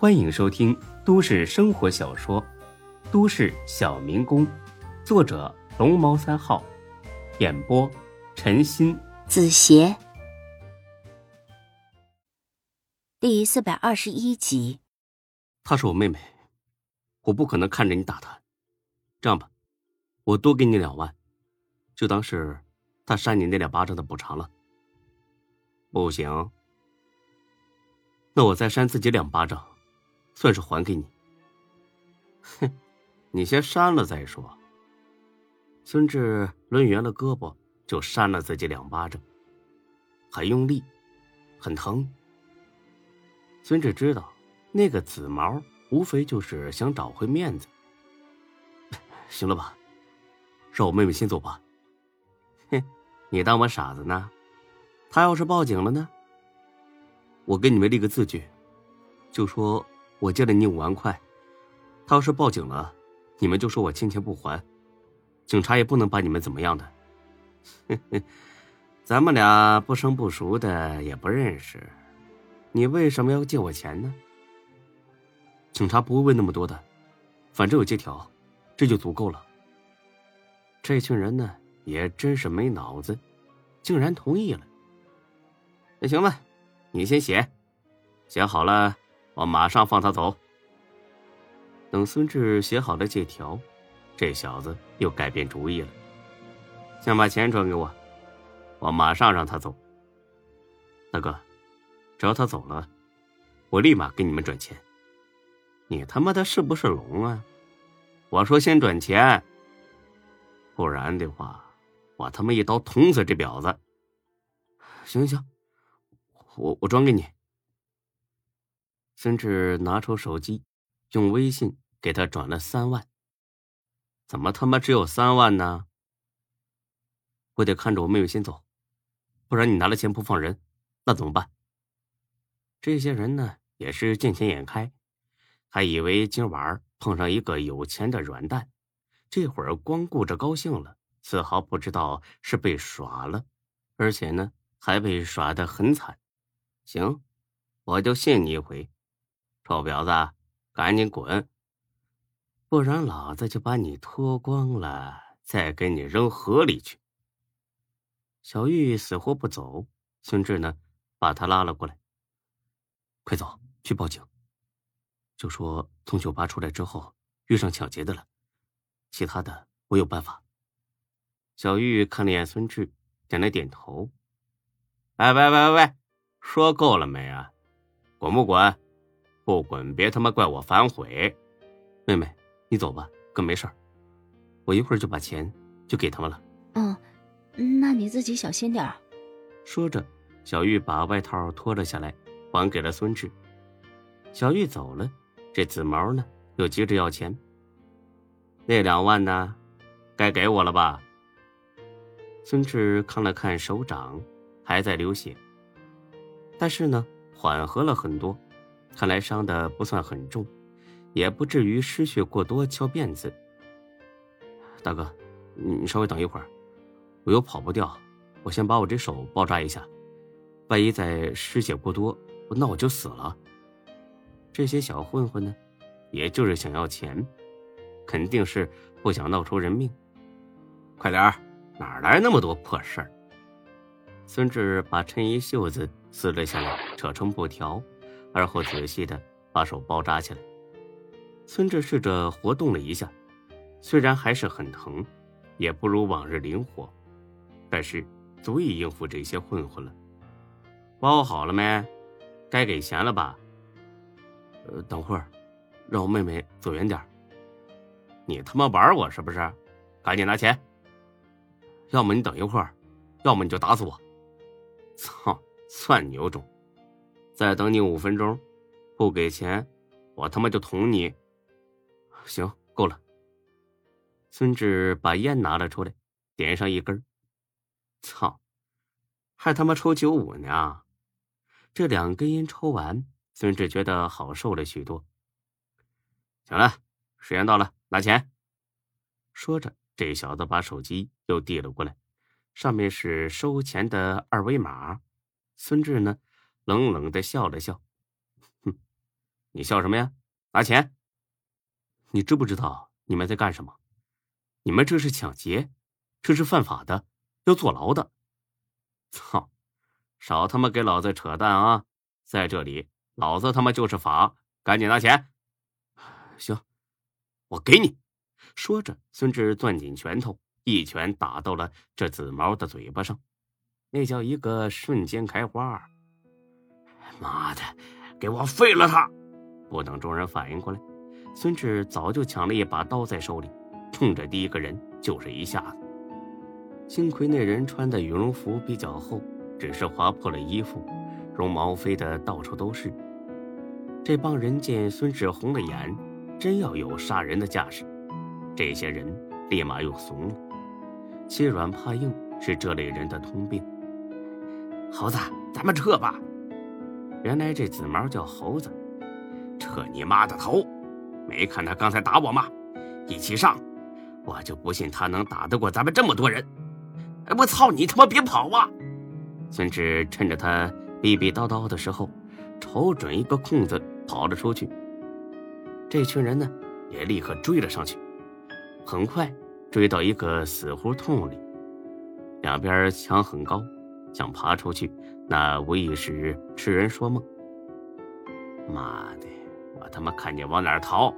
欢迎收听都市生活小说《都市小民工》，作者龙猫三号，演播陈鑫、子邪，第四百二十一集。她是我妹妹，我不可能看着你打她。这样吧，我多给你两万，就当是她扇你那两巴掌的补偿了。不行，那我再扇自己两巴掌，算是还给你。哼，你先扇了再说。孙志抡圆了胳膊就扇了自己两巴掌，很用力，很疼。孙志知道，那个紫毛无非就是想找回面子。行了吧，让我妹妹先走吧。哼，你当我傻子呢？他要是报警了呢？我给你们立个字据，就说我借了你五万块。他要是报警了，你们就说我欠钱不还，警察也不能把你们怎么样的。咱们俩不生不熟的，也不认识，你为什么要借我钱呢？警察不会问那么多的，反正有借条，这就足够了。这群人呢，也真是没脑子，竟然同意了。那行吧，你先写，写好了，我马上放他走。等孙志写好了借条，这小子又改变主意了，先把钱转给我，我马上让他走。大哥，只要他走了，我立马给你们转钱。你他妈的是不是聋啊？我说先转钱，不然的话，我他妈一刀捅死这婊子。行行行。我我转给你。孙志拿出手机，用微信给他转了三万。怎么他妈只有三万呢？我得看着我妹妹先走，不然你拿了钱不放人，那怎么办？这些人呢也是见钱眼开，还以为今晚碰上一个有钱的软蛋，这会儿光顾着高兴了，丝毫不知道是被耍了，而且呢还被耍的很惨。行，我就信你一回，臭婊子，赶紧滚！不然老子就把你脱光了，再给你扔河里去。小玉死活不走，孙志呢，把他拉了过来。快走，去报警。就说从酒吧出来之后遇上抢劫的了，其他的我有办法。小玉看了眼孙志，点了点头。喂喂喂喂喂！说够了没啊？滚不滚？不滚，别他妈怪我反悔。妹妹，你走吧，哥没事儿。我一会儿就把钱就给他们了。嗯，那你自己小心点儿。说着，小玉把外套脱了下来，还给了孙志。小玉走了，这紫毛呢又急着要钱。那两万呢？该给我了吧？孙志看了看手掌，还在流血。但是呢，缓和了很多，看来伤的不算很重，也不至于失血过多翘辫子。大哥，你稍微等一会儿，我又跑不掉，我先把我这手包扎一下，万一再失血过多，那我就死了。这些小混混呢，也就是想要钱，肯定是不想闹出人命。快点儿，哪来那么多破事儿？孙志把衬衣袖子撕了下来，扯成布条，而后仔细的把手包扎起来。孙志试着活动了一下，虽然还是很疼，也不如往日灵活，但是足以应付这些混混了。包好了没？该给钱了吧？呃，等会儿，让我妹妹走远点你他妈玩我是不是？赶紧拿钱！要么你等一会儿，要么你就打死我！操，算你有种！再等你五分钟，不给钱，我他妈就捅你！行，够了。孙志把烟拿了出来，点上一根。操，还他妈抽九五呢！这两根烟抽完，孙志觉得好受了许多。行了，时间到了，拿钱。说着，这小子把手机又递了过来。上面是收钱的二维码，孙志呢，冷冷的笑了笑，哼，你笑什么呀？拿钱！你知不知道你们在干什么？你们这是抢劫，这是犯法的，要坐牢的。操！少他妈给老子扯淡啊！在这里，老子他妈就是法，赶紧拿钱。行，我给你。说着，孙志攥紧拳头，一拳打到了这紫毛的嘴巴上，那叫一个瞬间开花。妈的，给我废了他！不等众人反应过来，孙志早就抢了一把刀在手里，冲着第一个人就是一下子。幸亏那人穿的羽绒服比较厚，只是划破了衣服，绒毛飞得到处都是。这帮人见孙志红了眼，真要有杀人的架势。这些人立马又怂了，欺软怕硬是这类人的通病。猴子，咱们撤吧。原来这紫毛叫猴子，扯你妈的头！没看他刚才打我吗？一起上，我就不信他能打得过咱们这么多人。哎，我操你他妈别跑啊！孙志趁着他逼逼叨叨的时候，瞅准一个空子跑了出去。这群人呢，也立刻追了上去。很快追到一个死胡同里，两边墙很高，想爬出去，那无疑是痴人说梦。妈的，我他妈看你往哪儿逃！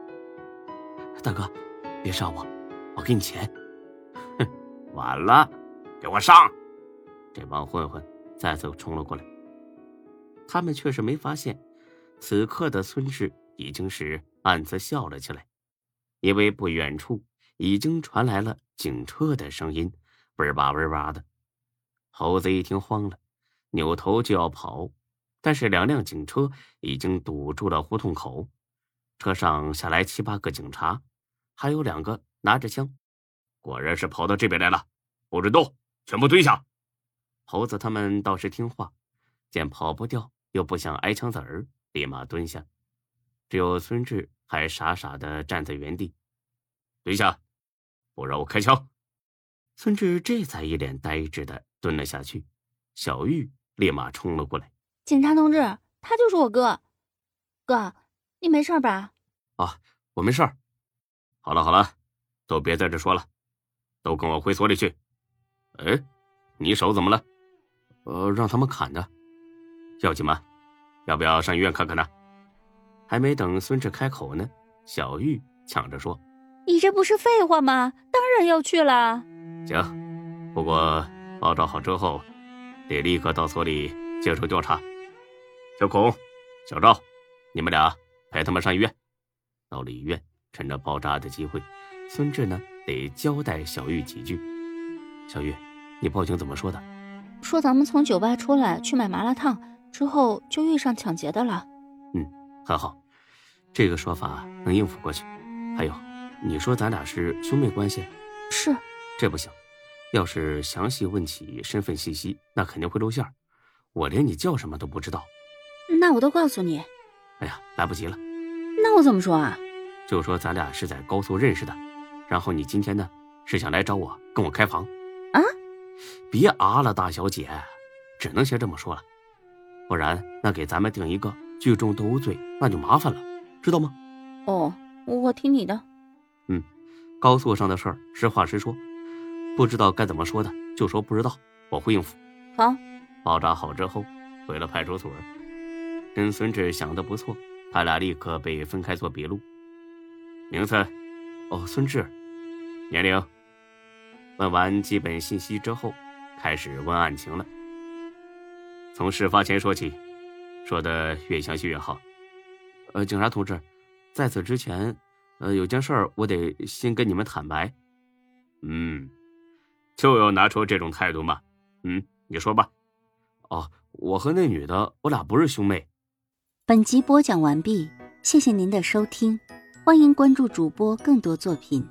大哥，别杀我，我给你钱。哼，晚了，给我上！这帮混混再次冲了过来，他们却是没发现，此刻的孙志已经是暗自笑了起来，因为不远处。已经传来了警车的声音，嗡吧嗡吧的。猴子一听慌了，扭头就要跑，但是两辆警车已经堵住了胡同口，车上下来七八个警察，还有两个拿着枪，果然是跑到这边来了。不准动，全部蹲下。猴子他们倒是听话，见跑不掉，又不想挨枪子儿，立马蹲下。只有孙志还傻傻的站在原地，蹲下。不让我开枪！孙志这才一脸呆滞的蹲了下去。小玉立马冲了过来：“警察同志，他就是我哥。哥，你没事吧？”“啊，我没事。”“好了好了，都别在这说了，都跟我回所里去。”“哎，你手怎么了？”“呃，让他们砍的。”“要紧吗？要不要上医院看看呢？”还没等孙志开口呢，小玉抢着说。你这不是废话吗？当然要去了。行，不过爆炸好之后，得立刻到所里接受调查。小孔、小赵，你们俩陪他们上医院。到了医院，趁着包扎的机会，孙志呢得交代小玉几句。小玉，你报警怎么说的？说咱们从酒吧出来去买麻辣烫，之后就遇上抢劫的了。嗯，很好，这个说法能应付过去。还有。你说咱俩是兄妹关系？是，这不行。要是详细问起身份信息，那肯定会露馅儿我连你叫什么都不知道。那我都告诉你。哎呀，来不及了。那我怎么说啊？就说咱俩是在高速认识的，然后你今天呢是想来找我跟我开房。啊？别啊了，大小姐，只能先这么说了，不然那给咱们定一个聚众斗殴罪，那就麻烦了，知道吗？哦，我听你的。嗯，高速上的事儿，实话实说，不知道该怎么说的，就说不知道，我会应付。好，包扎好之后，回了派出所。跟孙志想的不错，他俩立刻被分开做笔录。名字，哦，孙志。年龄。问完基本信息之后，开始问案情了。从事发前说起，说的越详细越好。呃，警察同志，在此之前。呃，有件事儿我得先跟你们坦白。嗯，就要拿出这种态度吗？嗯，你说吧。哦，我和那女的，我俩不是兄妹。本集播讲完毕，谢谢您的收听，欢迎关注主播更多作品。